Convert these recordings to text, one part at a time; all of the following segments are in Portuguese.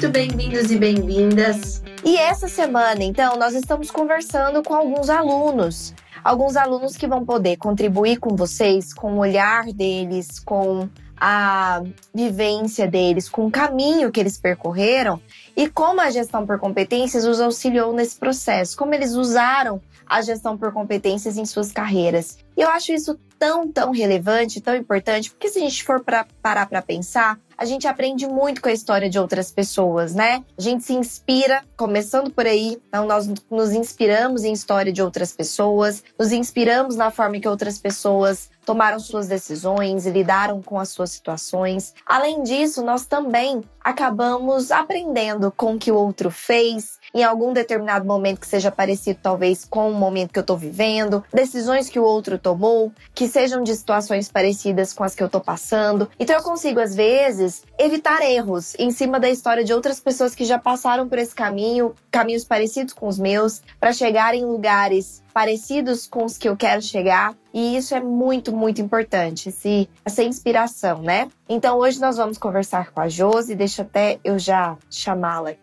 Muito bem-vindos e bem-vindas. E essa semana, então, nós estamos conversando com alguns alunos. Alguns alunos que vão poder contribuir com vocês, com o olhar deles, com a vivência deles, com o caminho que eles percorreram e como a gestão por competências os auxiliou nesse processo, como eles usaram a gestão por competências em suas carreiras. E eu acho isso tão, tão relevante, tão importante, porque se a gente for para parar para pensar, a gente aprende muito com a história de outras pessoas, né? A gente se inspira, começando por aí, então nós nos inspiramos em história de outras pessoas, nos inspiramos na forma que outras pessoas tomaram suas decisões e lidaram com as suas situações. Além disso, nós também acabamos aprendendo com o que o outro fez, em algum determinado momento que seja parecido talvez com o momento que eu tô vivendo, decisões que o outro tomou, que sejam de situações parecidas com as que eu tô passando. Então eu consigo às vezes evitar erros em cima da história de outras pessoas que já passaram por esse caminho, caminhos parecidos com os meus, para chegar em lugares parecidos com os que eu quero chegar. E isso é muito, muito importante, esse, essa inspiração, né? Então hoje nós vamos conversar com a Josi, deixa até eu já chamá-la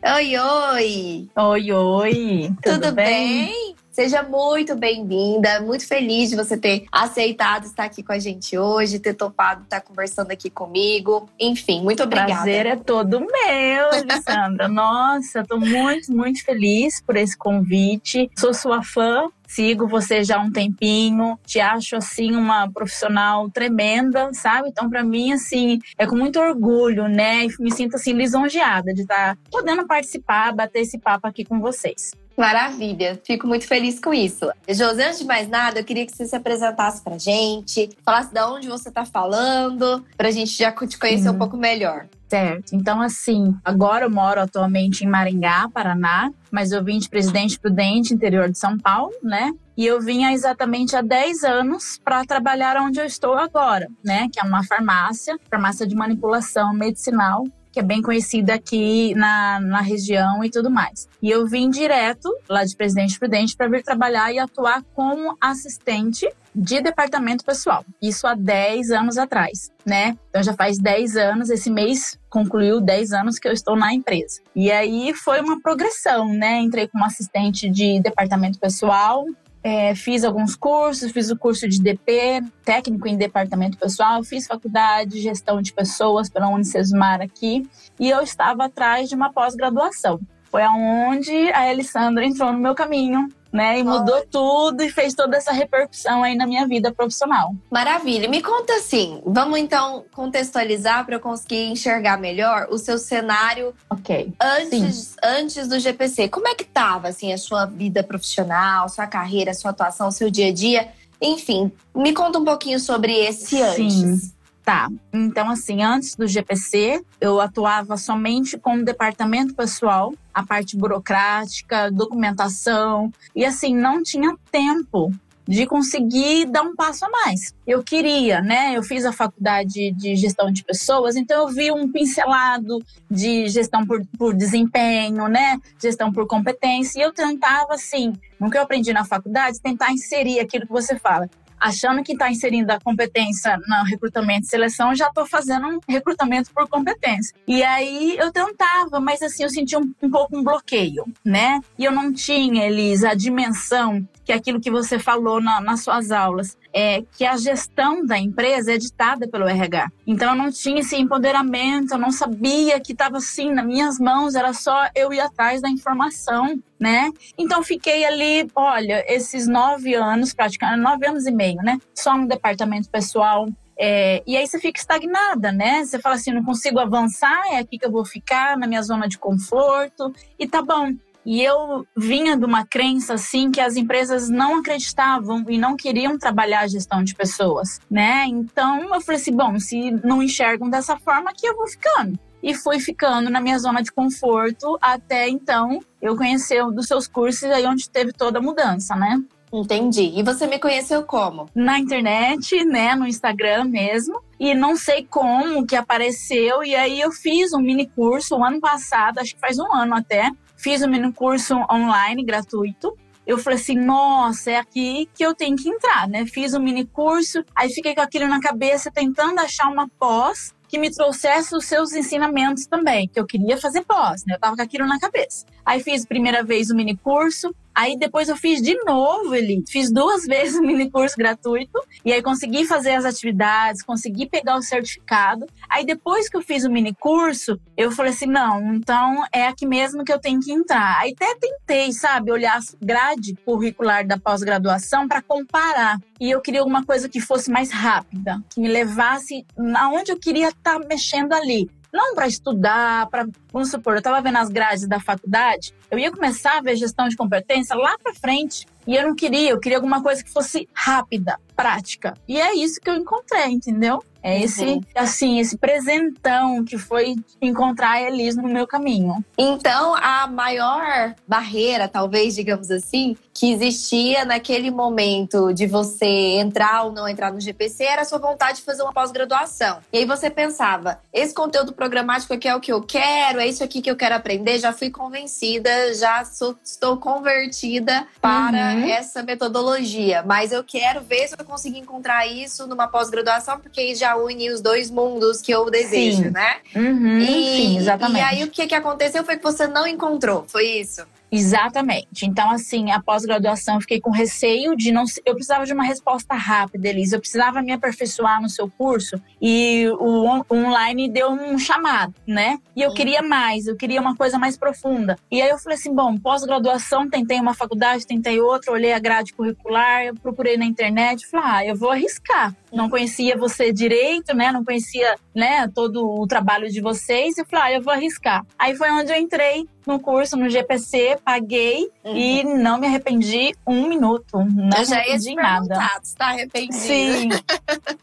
Oi, oi! Oi, oi! Tudo, Tudo bem? bem? Seja muito bem-vinda, muito feliz de você ter aceitado estar aqui com a gente hoje, ter topado estar conversando aqui comigo. Enfim, muito obrigada. O prazer é todo meu, Alessandra. Nossa, estou muito, muito feliz por esse convite. Sou sua fã, sigo você já há um tempinho, te acho assim uma profissional tremenda, sabe? Então para mim assim, é com muito orgulho, né? E me sinto assim lisonjeada de estar podendo participar, bater esse papo aqui com vocês. Maravilha, fico muito feliz com isso. José, antes de mais nada, eu queria que você se apresentasse pra gente, falasse de onde você tá falando, pra gente já te conhecer uhum. um pouco melhor. Certo. Então, assim, agora eu moro atualmente em Maringá, Paraná, mas eu vim de Presidente Prudente, interior de São Paulo, né? E eu vim há exatamente há 10 anos para trabalhar onde eu estou agora, né? Que é uma farmácia, farmácia de manipulação medicinal, que é bem conhecida aqui na, na região e tudo mais. E eu vim direto lá de Presidente Prudente para vir trabalhar e atuar como assistente de departamento pessoal. Isso há 10 anos atrás, né? Então já faz 10 anos, esse mês concluiu 10 anos que eu estou na empresa. E aí foi uma progressão, né? Entrei como assistente de departamento pessoal, é, fiz alguns cursos, fiz o curso de DP, técnico em departamento pessoal, fiz faculdade de gestão de pessoas pela Unicesumar aqui, e eu estava atrás de uma pós-graduação. Foi aonde a Alessandra entrou no meu caminho né? E mudou tudo e fez toda essa repercussão aí na minha vida profissional. Maravilha. Me conta assim, vamos então contextualizar para eu conseguir enxergar melhor o seu cenário Ok. antes, antes do GPC. Como é que tava assim a sua vida profissional, sua carreira, sua atuação, seu dia a dia? Enfim, me conta um pouquinho sobre esse antes. Tá. Então, assim, antes do GPC, eu atuava somente com o departamento pessoal, a parte burocrática, documentação, e assim, não tinha tempo de conseguir dar um passo a mais. Eu queria, né? Eu fiz a faculdade de gestão de pessoas, então eu vi um pincelado de gestão por, por desempenho, né? Gestão por competência, e eu tentava, assim, no que eu aprendi na faculdade, tentar inserir aquilo que você fala achando que está inserindo a competência no recrutamento e seleção, já estou fazendo um recrutamento por competência. E aí eu tentava, mas assim, eu sentia um, um pouco um bloqueio, né? E eu não tinha, Elis, a dimensão que é aquilo que você falou na, nas suas aulas, é que a gestão da empresa é ditada pelo RH. Então eu não tinha esse empoderamento, eu não sabia que estava assim nas minhas mãos, era só eu ir atrás da informação, né? Então fiquei ali, olha, esses nove anos, praticamente nove anos e meio, né? Só no departamento pessoal, é, e aí você fica estagnada, né? Você fala assim, não consigo avançar, é aqui que eu vou ficar, na minha zona de conforto, e tá bom. E eu vinha de uma crença assim que as empresas não acreditavam e não queriam trabalhar a gestão de pessoas, né? Então eu falei assim, bom, se não enxergam dessa forma, aqui eu vou ficando. e fui ficando na minha zona de conforto até então eu conhecer um dos seus cursos aí onde teve toda a mudança, né? Entendi. E você me conheceu como? Na internet, né, no Instagram mesmo. E não sei como que apareceu. E aí eu fiz um mini curso o ano passado, acho que faz um ano até. Fiz um mini curso online gratuito eu falei assim, nossa, é aqui que eu tenho que entrar, né? Fiz um mini curso, aí fiquei com aquilo na cabeça, tentando achar uma pós que me trouxesse os seus ensinamentos também, que eu queria fazer pós, né? Eu tava com aquilo na cabeça. Aí fiz primeira vez o mini curso, Aí depois eu fiz de novo, ele fiz duas vezes o mini curso gratuito e aí consegui fazer as atividades, consegui pegar o certificado. Aí depois que eu fiz o mini curso, eu falei assim, não, então é aqui mesmo que eu tenho que entrar. Aí até tentei, sabe, olhar a grade curricular da pós-graduação para comparar. E eu queria alguma coisa que fosse mais rápida, que me levasse aonde eu queria estar tá mexendo ali não para estudar, para vamos supor, eu estava vendo as grades da faculdade, eu ia começar a ver gestão de competência lá para frente e eu não queria, eu queria alguma coisa que fosse rápida, prática. E é isso que eu encontrei, entendeu? É esse, uhum. assim, esse presentão que foi encontrar a Elis no meu caminho. Então, a maior barreira, talvez, digamos assim, que existia naquele momento de você entrar ou não entrar no GPC era a sua vontade de fazer uma pós-graduação. E aí você pensava, esse conteúdo programático aqui é o que eu quero, é isso aqui que eu quero aprender, já fui convencida, já sou, estou convertida para uhum. essa metodologia. Mas eu quero ver se eu consigo encontrar isso numa pós-graduação, porque aí já une os dois mundos que eu desejo, sim. né? Uhum, e, sim, exatamente. E aí o que, que aconteceu foi que você não encontrou, foi isso? Exatamente. Então, assim, a pós-graduação eu fiquei com receio de não. Eu precisava de uma resposta rápida, Elisa. Eu precisava me aperfeiçoar no seu curso e o, online deu um chamado, né? E eu queria mais, eu queria uma coisa mais profunda. E aí eu falei assim: bom, pós-graduação, tentei uma faculdade, tentei outra, olhei a grade curricular, eu procurei na internet, falei: ah, eu vou arriscar. Não conhecia você direito, né? Não conhecia, né, todo o trabalho de vocês. E falei: ah, eu vou arriscar. Aí foi onde eu entrei no curso, no GPC, paguei uhum. e não me arrependi um minuto. Não eu já ia nada. Você tá arrependido? Sim.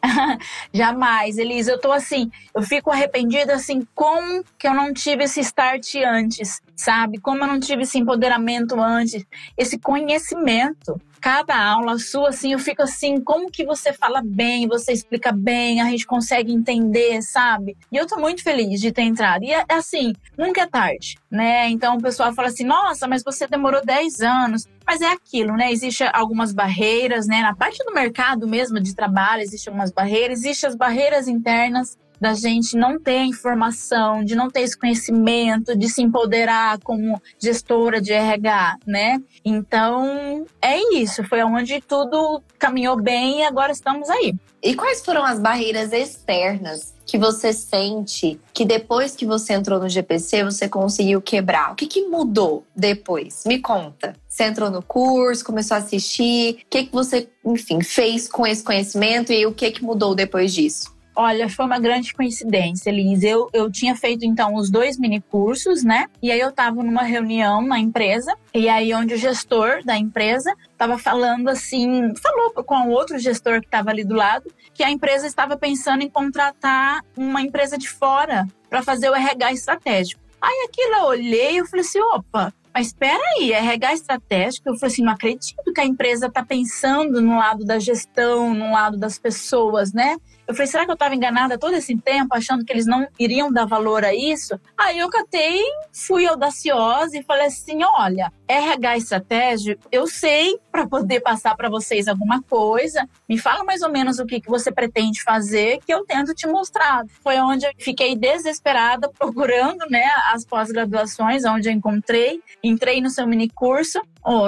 Jamais, Elisa. Eu tô assim, eu fico arrependida assim, como que eu não tive esse start antes, sabe? Como eu não tive esse empoderamento antes, esse conhecimento cada aula sua, assim, eu fico assim, como que você fala bem, você explica bem, a gente consegue entender, sabe? E eu tô muito feliz de ter entrado. E é, assim, nunca é tarde, né? Então o pessoal fala assim, nossa, mas você demorou 10 anos. Mas é aquilo, né? Existem algumas barreiras, né? Na parte do mercado mesmo de trabalho, existem algumas barreiras, existem as barreiras internas da gente não ter informação, de não ter esse conhecimento, de se empoderar como gestora de RH, né? Então, é isso. Foi onde tudo caminhou bem e agora estamos aí. E quais foram as barreiras externas que você sente que depois que você entrou no GPC você conseguiu quebrar? O que, que mudou depois? Me conta. Você entrou no curso, começou a assistir, o que, que você, enfim, fez com esse conhecimento e o que, que mudou depois disso? Olha, foi uma grande coincidência, Liz. Eu, eu tinha feito então os dois mini cursos, né? E aí eu estava numa reunião na empresa, e aí onde o gestor da empresa estava falando assim, falou com outro gestor que estava ali do lado, que a empresa estava pensando em contratar uma empresa de fora para fazer o RH estratégico. Aí aquilo eu olhei e falei assim, opa, mas espera aí, RH estratégico, eu falei assim, não acredito que a empresa está pensando no lado da gestão, no lado das pessoas, né? Eu falei, será que eu estava enganada todo esse tempo, achando que eles não iriam dar valor a isso? Aí eu catei, fui audaciosa e falei assim: olha, RH estratégico, eu sei para poder passar para vocês alguma coisa. Me fala mais ou menos o que, que você pretende fazer, que eu tento te mostrar. Foi onde eu fiquei desesperada procurando né, as pós-graduações, onde eu encontrei. Entrei no seu mini curso,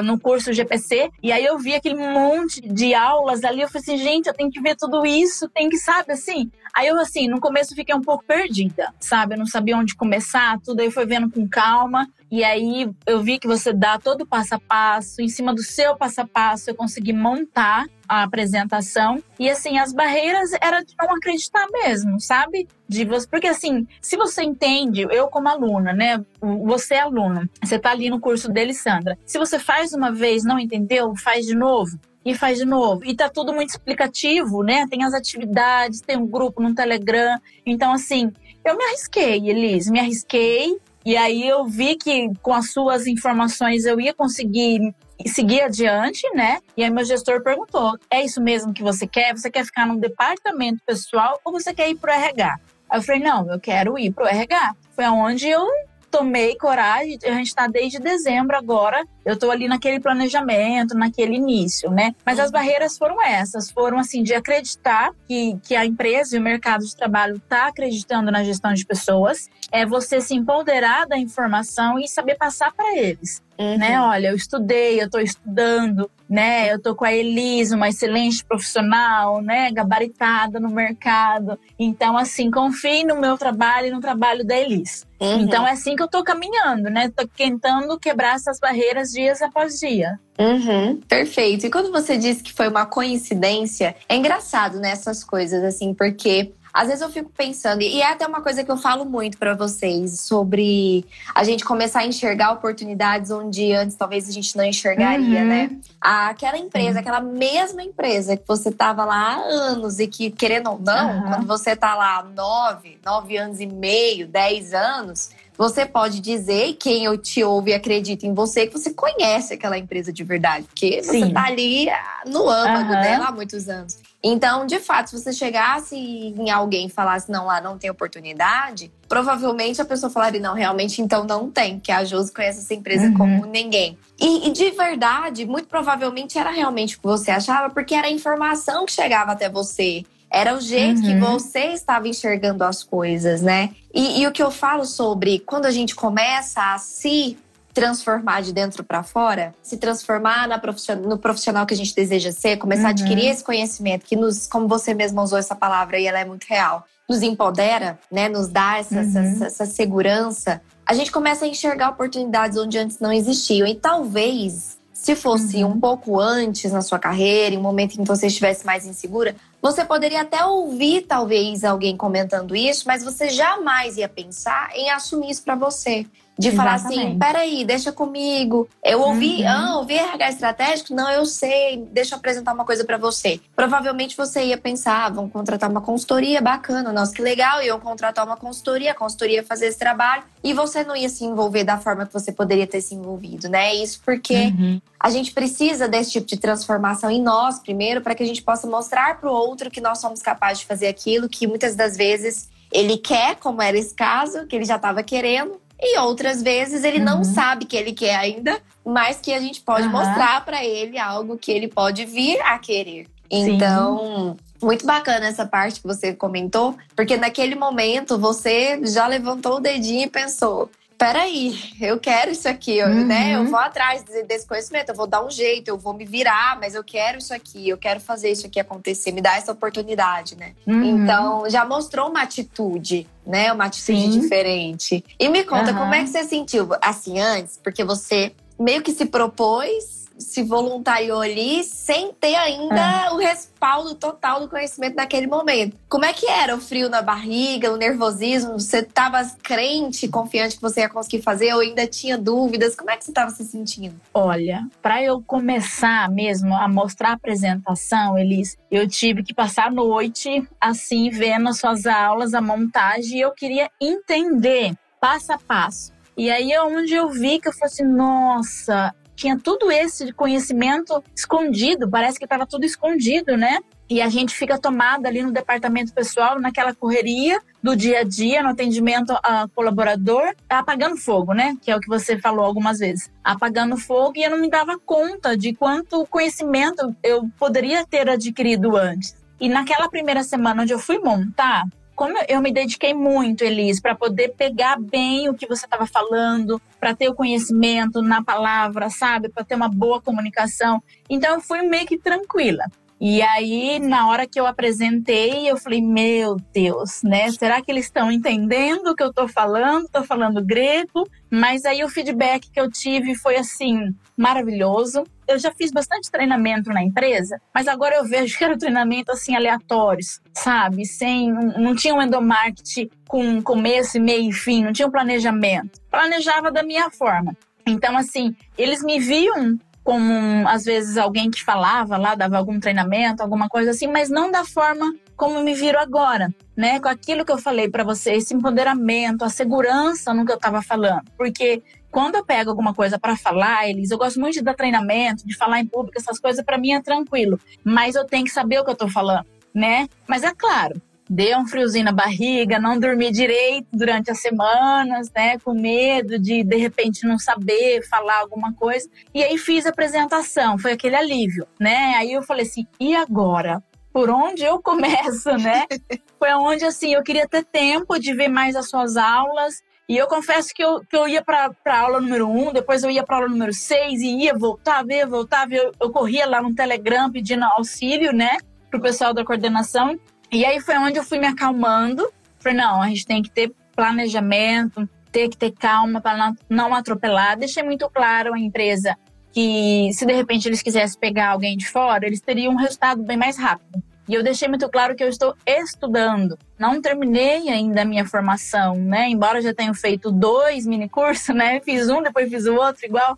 no curso GPC, e aí eu vi aquele monte de aulas ali. Eu falei assim: gente, eu tenho que ver tudo isso, tem que sabe assim? Aí eu, assim, no começo fiquei um pouco perdida, sabe? Eu não sabia onde começar, tudo aí foi vendo com calma. E aí eu vi que você dá todo o passo a passo, em cima do seu passo a passo eu consegui montar a apresentação. E assim, as barreiras era de não acreditar mesmo, sabe? De você, porque assim, se você entende, eu como aluna, né? Você é aluno, você tá ali no curso dele, Sandra. Se você faz uma vez, não entendeu, faz de novo e faz de novo. E tá tudo muito explicativo, né? Tem as atividades, tem um grupo no Telegram. Então, assim, eu me arrisquei, Elise, me arrisquei. E aí eu vi que com as suas informações eu ia conseguir seguir adiante, né? E aí meu gestor perguntou: é isso mesmo que você quer? Você quer ficar no departamento pessoal ou você quer ir pro RH? Aí eu falei: não, eu quero ir pro RH. Foi aonde eu tomei coragem, a gente está desde dezembro agora, eu estou ali naquele planejamento, naquele início, né? Mas as barreiras foram essas, foram assim, de acreditar que, que a empresa e o mercado de trabalho está acreditando na gestão de pessoas, é você se empoderar da informação e saber passar para eles. Uhum. Né? Olha, eu estudei, eu estou estudando, né? Eu tô com a Elisa, uma excelente profissional, né? Gabaritada no mercado. Então, assim, confie no meu trabalho e no trabalho da Elisa. Uhum. Então, é assim que eu tô caminhando, né? Tô tentando quebrar essas barreiras dias após dia. Uhum, perfeito. E quando você disse que foi uma coincidência, é engraçado nessas né, coisas, assim, porque às vezes eu fico pensando, e é até uma coisa que eu falo muito para vocês, sobre a gente começar a enxergar oportunidades onde antes talvez a gente não enxergaria, uhum. né? Aquela empresa, aquela mesma empresa que você tava lá há anos e que, querendo ou não, uhum. quando você tá lá nove, nove anos e meio, dez anos, você pode dizer, quem eu te ouve e acredita em você, que você conhece aquela empresa de verdade. Porque Sim. você tá ali ah, no âmago uhum. dela há muitos anos. Então, de fato, se você chegasse em alguém e falasse, não, lá não tem oportunidade, provavelmente a pessoa falaria, não, realmente então não tem, que a Josi conhece essa empresa uhum. como ninguém. E, e, de verdade, muito provavelmente era realmente o que você achava, porque era a informação que chegava até você. Era o jeito uhum. que você estava enxergando as coisas, né? E, e o que eu falo sobre quando a gente começa a se transformar de dentro para fora, se transformar na profissional, no profissional que a gente deseja ser, começar uhum. a adquirir esse conhecimento que nos, como você mesma usou essa palavra e ela é muito real, nos empodera, né, nos dá essa, uhum. essa, essa segurança, a gente começa a enxergar oportunidades onde antes não existiam e talvez se fosse uhum. um pouco antes na sua carreira, em um momento em que você estivesse mais insegura, você poderia até ouvir talvez alguém comentando isso, mas você jamais ia pensar em assumir isso para você. De falar assim, peraí, deixa comigo. Eu ouvi, uhum. ah, ouvi RH estratégico? Não, eu sei, deixa eu apresentar uma coisa para você. Provavelmente você ia pensar, ah, vão contratar uma consultoria, bacana, nossa, que legal, iam contratar uma consultoria, a consultoria ia fazer esse trabalho, e você não ia se envolver da forma que você poderia ter se envolvido, né? Isso porque uhum. a gente precisa desse tipo de transformação em nós, primeiro, para que a gente possa mostrar pro outro que nós somos capazes de fazer aquilo que muitas das vezes ele quer, como era esse caso, que ele já estava querendo, e outras vezes ele uhum. não sabe que ele quer ainda, mas que a gente pode uhum. mostrar para ele algo que ele pode vir a querer. Então, Sim. muito bacana essa parte que você comentou, porque naquele momento você já levantou o dedinho e pensou: peraí, eu quero isso aqui, uhum. né? Eu vou atrás desse conhecimento, eu vou dar um jeito, eu vou me virar, mas eu quero isso aqui, eu quero fazer isso aqui acontecer, me dá essa oportunidade, né? Uhum. Então, já mostrou uma atitude, né? Uma atitude Sim. diferente. E me conta, uhum. como é que você sentiu assim antes? Porque você meio que se propôs se voluntariou ali sem ter ainda é. o respaldo total do conhecimento naquele momento. Como é que era o frio na barriga, o nervosismo? Você estava crente, confiante que você ia conseguir fazer ou ainda tinha dúvidas? Como é que você estava se sentindo? Olha, para eu começar mesmo a mostrar a apresentação, Elis, eu tive que passar a noite assim vendo as suas aulas, a montagem, e eu queria entender passo a passo. E aí é onde eu vi que eu falei assim, nossa, tinha tudo esse conhecimento escondido, parece que estava tudo escondido, né? E a gente fica tomada ali no departamento pessoal, naquela correria do dia a dia, no atendimento a colaborador, apagando fogo, né? Que é o que você falou algumas vezes. Apagando fogo e eu não me dava conta de quanto conhecimento eu poderia ter adquirido antes. E naquela primeira semana onde eu fui montar, como eu me dediquei muito, Elis, para poder pegar bem o que você estava falando, para ter o conhecimento na palavra, sabe? Para ter uma boa comunicação. Então eu fui meio que tranquila. E aí, na hora que eu apresentei, eu falei: Meu Deus, né? Será que eles estão entendendo o que eu estou falando? Estou falando grego. Mas aí o feedback que eu tive foi assim: maravilhoso. Eu já fiz bastante treinamento na empresa, mas agora eu vejo que era treinamento assim aleatórios, sabe? Sem não tinha um endomarketing com começo, meio e fim, não tinha um planejamento. Planejava da minha forma. Então assim, eles me viam como às vezes alguém que falava lá, dava algum treinamento, alguma coisa assim, mas não da forma como me viro agora, né? Com aquilo que eu falei para você, esse empoderamento, a segurança no que eu estava falando. Porque quando eu pego alguma coisa para falar, eles, eu gosto muito de dar treinamento, de falar em público, essas coisas para mim é tranquilo, mas eu tenho que saber o que eu tô falando, né? Mas é claro, deu um friozinho na barriga, não dormi direito durante as semanas, né, com medo de de repente não saber falar alguma coisa. E aí fiz a apresentação, foi aquele alívio, né? Aí eu falei assim: "E agora? Por onde eu começo, né?" foi onde assim, eu queria ter tempo de ver mais as suas aulas. E eu confesso que eu, que eu ia para a aula número um, depois eu ia para aula número seis e ia voltar, ver, voltar, ver. Eu, eu corria lá no Telegram pedindo auxílio, né, pro pessoal da coordenação. E aí foi onde eu fui me acalmando. Falei, não, a gente tem que ter planejamento, ter que ter calma para não atropelar. Deixei muito claro à empresa que se de repente eles quisessem pegar alguém de fora, eles teriam um resultado bem mais rápido. E eu deixei muito claro que eu estou estudando. Não terminei ainda a minha formação, né? Embora eu já tenha feito dois mini cursos, né? Fiz um, depois fiz o outro igual.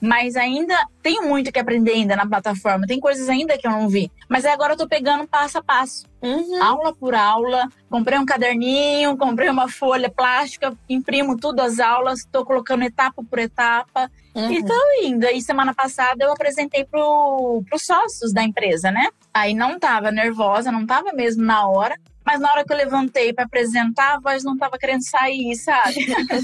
Mas ainda tenho muito que aprender ainda na plataforma. Tem coisas ainda que eu não vi. Mas agora eu tô pegando passo a passo. Uhum. Aula por aula. Comprei um caderninho, comprei uma folha plástica, imprimo tudo as aulas, tô colocando etapa por etapa. Uhum. E tô indo. E semana passada eu apresentei pro, pros sócios da empresa, né? Aí não tava nervosa, não tava mesmo na hora. Mas na hora que eu levantei para apresentar, a voz não tava querendo sair, sabe?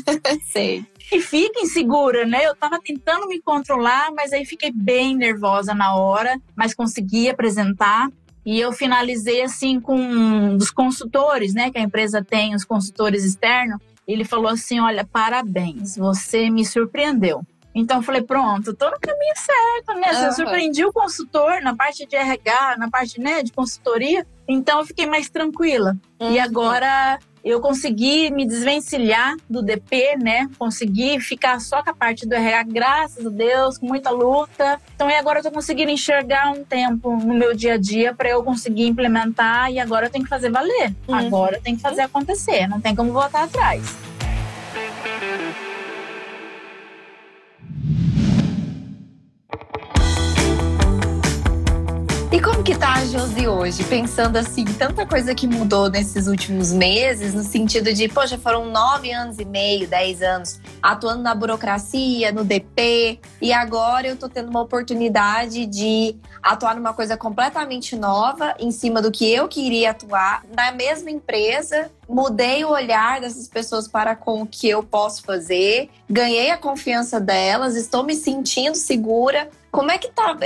Sei. E fica insegura, né? Eu tava tentando me controlar, mas aí fiquei bem nervosa na hora, mas consegui apresentar. E eu finalizei assim com um dos consultores, né? Que a empresa tem, os consultores externos. Ele falou assim: Olha, parabéns, você me surpreendeu. Então eu falei, pronto, tô no caminho certo, né? Uhum. Eu surpreendi o consultor na parte de RH, na parte né, de consultoria. Então eu fiquei mais tranquila. Uhum. E agora eu consegui me desvencilhar do DP, né? Consegui ficar só com a parte do RH, graças a Deus, com muita luta. Então, e agora eu tô conseguindo enxergar um tempo no meu dia a dia para eu conseguir implementar e agora eu tenho que fazer valer. Uhum. Agora eu tenho que fazer acontecer, não tem como voltar atrás. Que tá a Josi hoje? Pensando assim, tanta coisa que mudou nesses últimos meses, no sentido de, poxa, foram nove anos e meio, dez anos atuando na burocracia, no DP, e agora eu tô tendo uma oportunidade de atuar numa coisa completamente nova, em cima do que eu queria atuar, na mesma empresa. Mudei o olhar dessas pessoas para com o que eu posso fazer, ganhei a confiança delas, estou me sentindo segura como é que tá?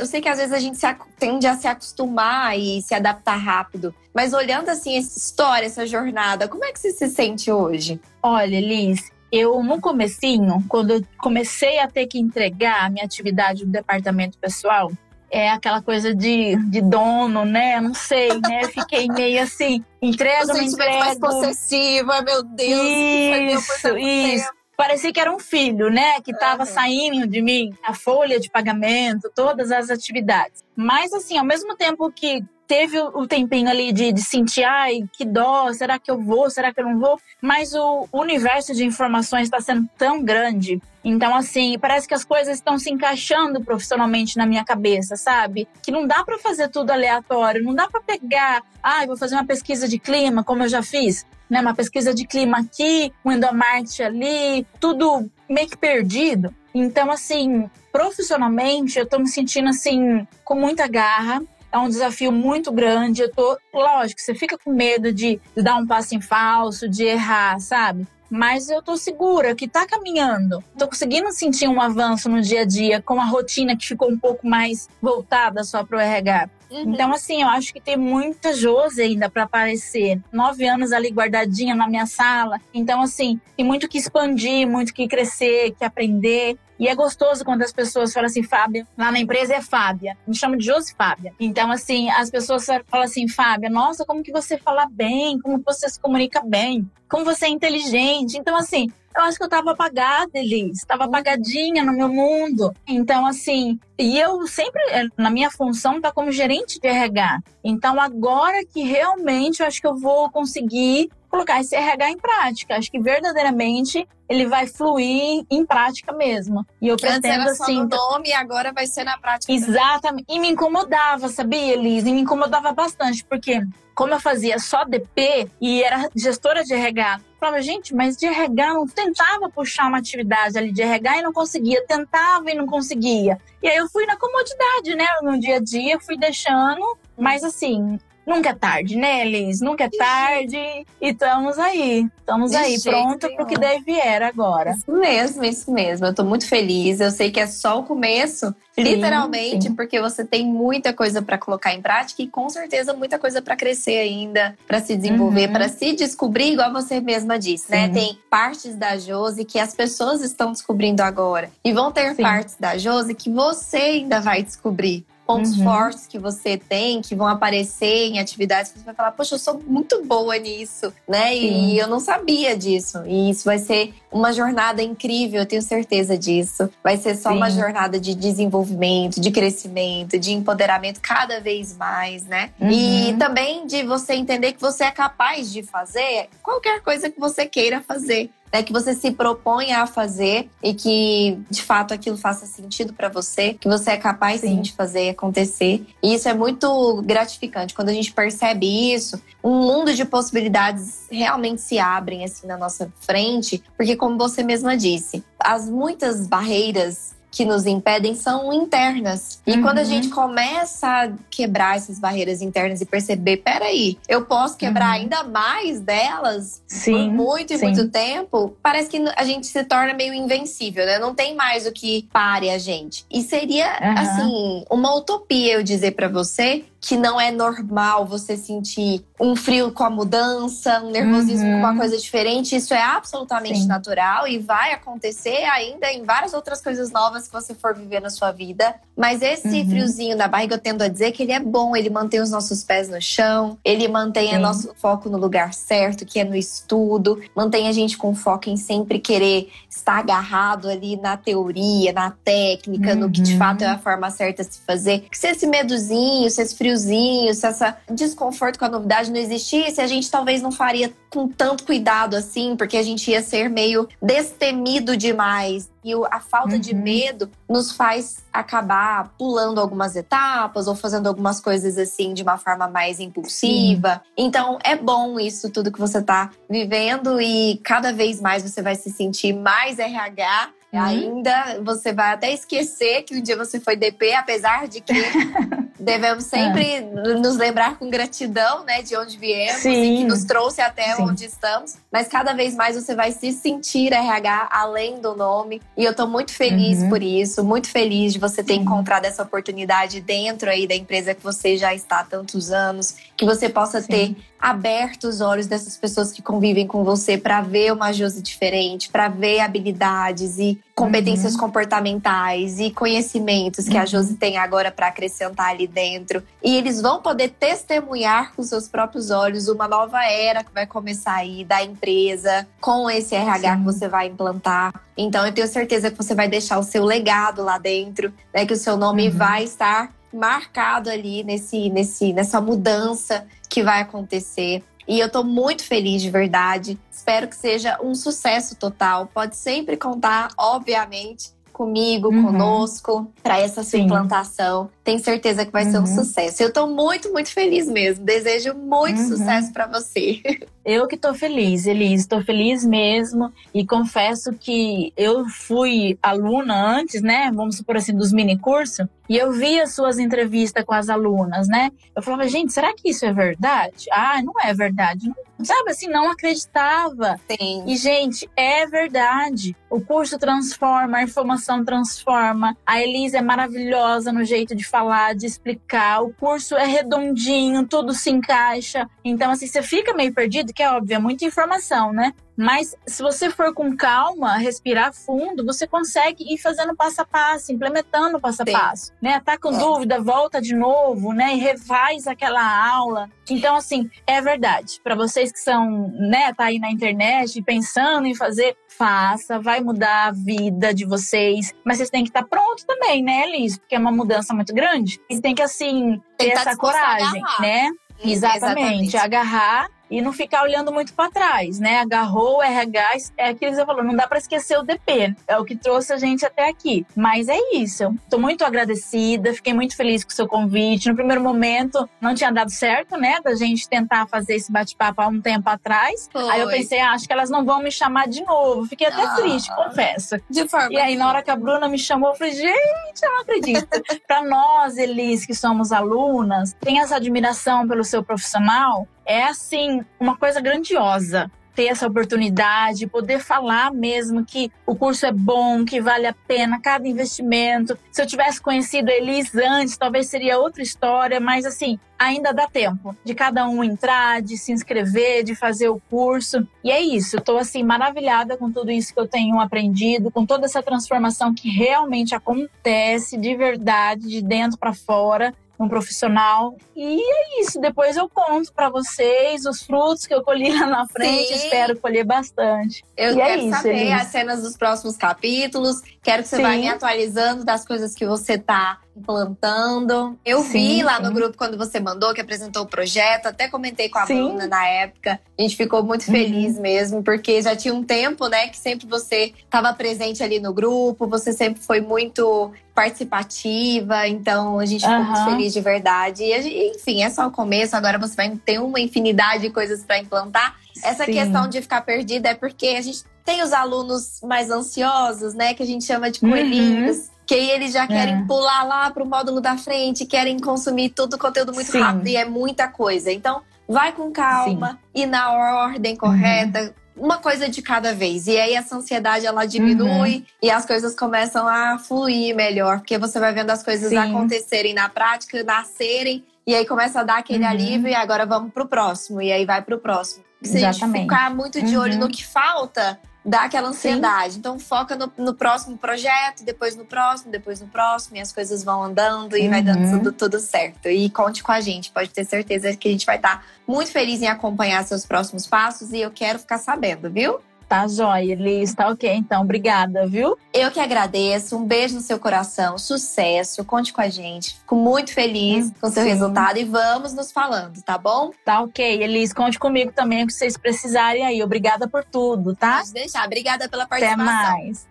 Eu sei que às vezes a gente tende a se acostumar e se adaptar rápido, mas olhando assim essa história, essa jornada, como é que você se sente hoje? Olha, Liz, eu no comecinho, quando eu comecei a ter que entregar a minha atividade do departamento pessoal, é aquela coisa de, de dono, né? Não sei, né? Fiquei meio assim, entrega, me entrega. mais possessiva, meu Deus. Isso, isso. Parecia que era um filho, né? Que estava uhum. saindo de mim, a folha de pagamento, todas as atividades. Mas, assim, ao mesmo tempo que teve o tempinho ali de, de sentir, ai, que dó, será que eu vou, será que eu não vou? Mas o universo de informações está sendo tão grande. Então, assim, parece que as coisas estão se encaixando profissionalmente na minha cabeça, sabe? Que não dá para fazer tudo aleatório, não dá para pegar, ai, vou fazer uma pesquisa de clima, como eu já fiz né? Uma pesquisa de clima aqui, um endomarketing ali, tudo meio que perdido. Então, assim, profissionalmente, eu tô me sentindo assim, com muita garra. É um desafio muito grande. Eu tô, lógico, você fica com medo de, dar um passo em falso, de errar, sabe? mas eu tô segura que tá caminhando. Tô conseguindo sentir um avanço no dia a dia com a rotina que ficou um pouco mais voltada só pro RH. Uhum. Então, assim, eu acho que tem muita Josi ainda para aparecer. Nove anos ali guardadinha na minha sala. Então, assim, tem muito que expandir, muito que crescer, que aprender. E é gostoso quando as pessoas falam assim, Fábia, lá na empresa é Fábia. Me chama de Josi Fábia. Então, assim, as pessoas falam assim, Fábia, nossa, como que você fala bem, como você se comunica bem, como você é inteligente. Então, assim, eu acho que eu tava apagada, Elis. Tava apagadinha no meu mundo. Então, assim, e eu sempre, eh, na minha função, tá como gerente de RH. Então, agora que realmente eu acho que eu vou conseguir colocar esse RH em prática. Acho que verdadeiramente ele vai fluir em prática mesmo. E eu pretendo Antes era assim. Só no nome e agora vai ser na prática. Exatamente. E me incomodava, sabia, Elise? E me incomodava bastante, porque como eu fazia só DP e era gestora de RH, eu falava, gente, mas de RH não tentava puxar uma atividade ali de RH e não conseguia, tentava e não conseguia. E aí eu fui na comodidade, né? No dia a dia, fui deixando, mas assim, Nunca é tarde, né, Liz? Nunca é tarde. E estamos aí. Estamos aí, pronto nenhum. pro que deve vier agora. Isso mesmo, isso mesmo. Eu tô muito feliz. Eu sei que é só o começo, literalmente, sim. porque você tem muita coisa para colocar em prática e com certeza muita coisa para crescer ainda, para se desenvolver, Uhum. para se descobrir, igual você mesma disse, né? Sim. Tem partes da Josi que as pessoas estão descobrindo agora e vão ter Sim. partes da Josi que você ainda vai descobrir. Pontos Uhum. fortes que você tem, que vão aparecer em atividades que você vai falar, poxa, eu sou muito boa nisso, né? Sim. E eu não sabia disso. E isso vai ser uma jornada incrível, eu tenho certeza disso. Vai ser só Sim. uma jornada de desenvolvimento, de crescimento, de empoderamento cada vez mais, né? E Uhum. também de você entender que você é capaz de fazer qualquer coisa que você queira fazer. Né, que você se propõe a fazer e que de fato aquilo faça sentido para você, que você é capaz sim. Sim. de fazer acontecer. E isso é muito gratificante quando a gente percebe isso, um mundo de possibilidades realmente se abrem assim na nossa frente, porque como você mesma disse, as muitas barreiras que nos impedem são internas. E Uhum. quando a gente começa a quebrar essas barreiras internas e perceber, peraí, eu posso quebrar Uhum. ainda mais delas por Sim. muito e muito tempo, parece que a gente se torna meio invencível, né? Não tem mais o que pare a gente. E seria, Aham. assim, uma utopia eu dizer pra você que não é normal você sentir um frio com a mudança, um nervosismo Uhum. com uma coisa diferente. Isso é absolutamente Sim. natural e vai acontecer ainda em várias outras coisas novas que você for viver na sua vida. Mas esse Uhum. friozinho na barriga, eu tendo a dizer que ele é bom, ele mantém os nossos pés no chão, ele mantém o nosso foco no lugar certo, que é no estudo, mantém a gente com foco em sempre querer estar agarrado ali na teoria, na técnica, no que de Uhum. fato é a forma certa de se fazer. Que se esse medozinho, se esse friozinho, se essa desconforto com a novidade não existisse, a gente talvez não faria com tanto cuidado assim, porque a gente ia ser meio destemido demais. E a falta de Uhum. medo nos faz acabar pulando algumas etapas ou fazendo algumas coisas assim de uma forma mais impulsiva. Então é bom isso tudo que você tá vivendo e cada vez mais você vai se sentir mais RH. Uhum. Ainda você vai até esquecer que um dia você foi DP, apesar de que devemos sempre nos lembrar com gratidão, né, de onde viemos e que Sim. nos trouxe até Sim. onde estamos. Mas cada vez mais você vai se sentir RH além do nome. E eu tô muito feliz Uhum. por isso, muito feliz de você ter Sim. encontrado essa oportunidade dentro aí da empresa que você já está há tantos anos, que você possa Sim. ter aberto os olhos dessas pessoas que convivem com você para ver uma Josi diferente, para ver habilidades e competências comportamentais e conhecimentos que a Uhum. Josi tem agora para acrescentar ali dentro. E eles vão poder testemunhar com seus próprios olhos uma nova era que vai começar aí da empresa com esse RH Sim. que você vai implantar. Então eu tenho certeza que você vai deixar o seu legado lá dentro, né, que o seu nome Uhum. vai estar marcado ali nesse, nesse, nessa mudança que vai acontecer. E eu tô muito feliz de verdade. Espero que seja um sucesso total. Pode sempre contar, obviamente, comigo, Uhum. conosco, para essa sua Sim. implantação. Tenho certeza que vai ser um Uhum. sucesso. Eu tô muito, muito feliz mesmo. Desejo muito Uhum. sucesso para você. Eu que tô feliz, Elise, tô feliz mesmo e confesso que eu fui aluna antes, né? Vamos supor assim, dos mini cursos, e eu vi as suas entrevistas com as alunas, né? Eu falava, gente, será que isso é verdade? Ah, não é verdade. Não, sabe assim, não acreditava. Sim. E, gente, é verdade. O curso transforma, a informação transforma. A Elise é maravilhosa no jeito de falar, de explicar. O curso é redondinho, tudo se encaixa. Então, assim, você fica meio perdido, que é óbvio, é muita informação, né? Mas se você for com calma, respirar fundo, você consegue ir fazendo passo a passo, implementando passo a Sim. passo, né? Tá com É. dúvida, volta de novo, né? E revaz aquela aula. Então, assim, é verdade. Para vocês que são, né, tá aí na internet pensando em fazer, faça, vai mudar a vida de vocês. Mas vocês têm que estar pronto também, né, Liz? Porque é uma mudança muito grande. E tem que, assim, ter tá essa coragem, né? Exatamente. Agarrar e não ficar olhando muito para trás, né? Agarrou o RH, é aquilo que você falou, não dá para esquecer o DP, é o que trouxe a gente até aqui. Mas é isso, estou muito agradecida, fiquei muito feliz com o seu convite. No primeiro momento não tinha dado certo, né, da gente tentar fazer esse bate-papo há um tempo atrás. Foi. Aí eu pensei, ah, acho que elas não vão me chamar de novo. Fiquei até ah, triste, confesso. De forma. E aí na hora que a Bruna me chamou, eu falei, gente, eu não acredito. para nós, Elis, que somos alunas, tem essa admiração pelo seu profissional, é assim, uma coisa grandiosa ter essa oportunidade, poder falar mesmo que o curso é bom, que vale a pena cada investimento. Se eu tivesse conhecido a Elis antes, talvez seria outra história, mas assim, ainda dá tempo de cada um entrar, de se inscrever, de fazer o curso. E é isso, eu tô assim maravilhada com tudo isso que eu tenho aprendido, com toda essa transformação que realmente acontece de verdade, de dentro para fora um profissional. E é isso. Depois eu conto para vocês os frutos que eu colhi lá na frente. Sim. Espero colher bastante. Eu e é quero é isso, saber as cenas dos próximos capítulos. Quero que você Sim. vá me atualizando das coisas que você tá implantando. Eu sim, vi lá sim. no grupo quando você mandou, que apresentou o projeto, até comentei com a sim. Bruna na época. A gente ficou muito uhum. feliz mesmo, porque já tinha um tempo, né, que sempre você estava presente ali no grupo, você sempre foi muito participativa, então a gente ficou uhum. muito feliz de verdade. E, enfim, é só o começo, agora você vai ter uma infinidade de coisas para implantar. Essa questão de ficar perdida é porque a gente tem os alunos mais ansiosos, né, que a gente chama de coelhinhos. Uhum que aí eles já querem é. pular lá para o módulo da frente, querem consumir todo o conteúdo muito Sim. rápido e é muita coisa. Então, vai com calma Sim. e na ordem correta. Uhum. Uma coisa de cada vez. E aí essa ansiedade ela diminui uhum. e as coisas começam a fluir melhor, porque você vai vendo as coisas Sim. acontecerem na prática, nascerem, e aí começa a dar aquele uhum. alívio e agora vamos pro próximo. E aí vai pro próximo. Se Exatamente. a gente ficar muito de olho no uhum. que falta, dá aquela ansiedade. Sim. Então foca no, no, próximo projeto, depois no próximo, depois no próximo, e as coisas vão andando e uhum. vai dando uhum. tudo, tudo certo. E conte com a gente, pode ter certeza que a gente vai estar muito feliz em acompanhar seus próximos passos e eu quero ficar sabendo, viu? Tá joia, Liz. Tá ok, então. Obrigada, viu? Eu que agradeço. Um beijo no seu coração. Sucesso. Conte com a gente. Fico muito feliz hum, com o seu sim. resultado e vamos nos falando, tá bom? Tá ok, Elis. Conte comigo também o que vocês precisarem aí. Obrigada por tudo, tá? Pode deixar. Obrigada pela participação. Até mais.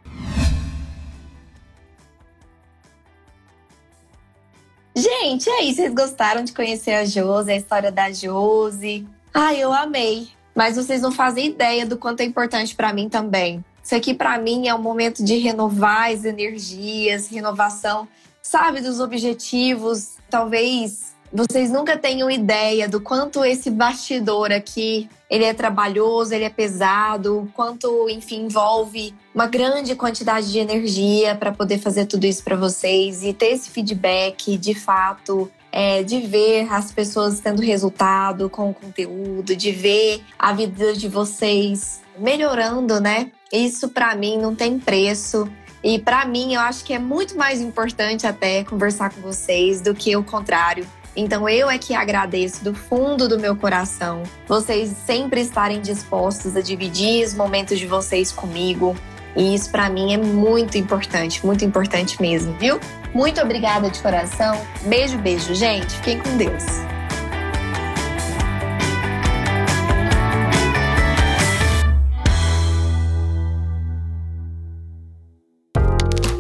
Gente, e aí? Vocês gostaram de conhecer a Josi, a história da Josi? Ai, eu amei. Mas vocês não fazem ideia do quanto é importante para mim também. Isso aqui para mim é um momento de renovar as energias, renovação, sabe, dos objetivos. Talvez vocês nunca tenham ideia do quanto esse bastidor aqui, ele é trabalhoso, ele é pesado, quanto, enfim, envolve uma grande quantidade de energia para poder fazer tudo isso para vocês e ter esse feedback de fato é, de ver as pessoas tendo resultado com o conteúdo, de ver a vida de vocês melhorando, né? Isso para mim não tem preço. E para mim, eu acho que é muito mais importante até conversar com vocês do que o contrário. Então eu é que agradeço do fundo do meu coração vocês sempre estarem dispostos a dividir os momentos de vocês comigo. E isso para mim é muito importante, muito importante mesmo, viu? Muito obrigada de coração. Beijo, beijo, gente. Fiquem com Deus.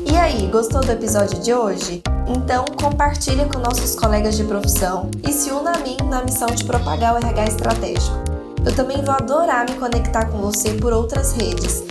E aí, gostou do episódio de hoje? Então compartilhe com nossos colegas de profissão e se una a mim na missão de propagar o RH estratégico. Eu também vou adorar me conectar com você por outras redes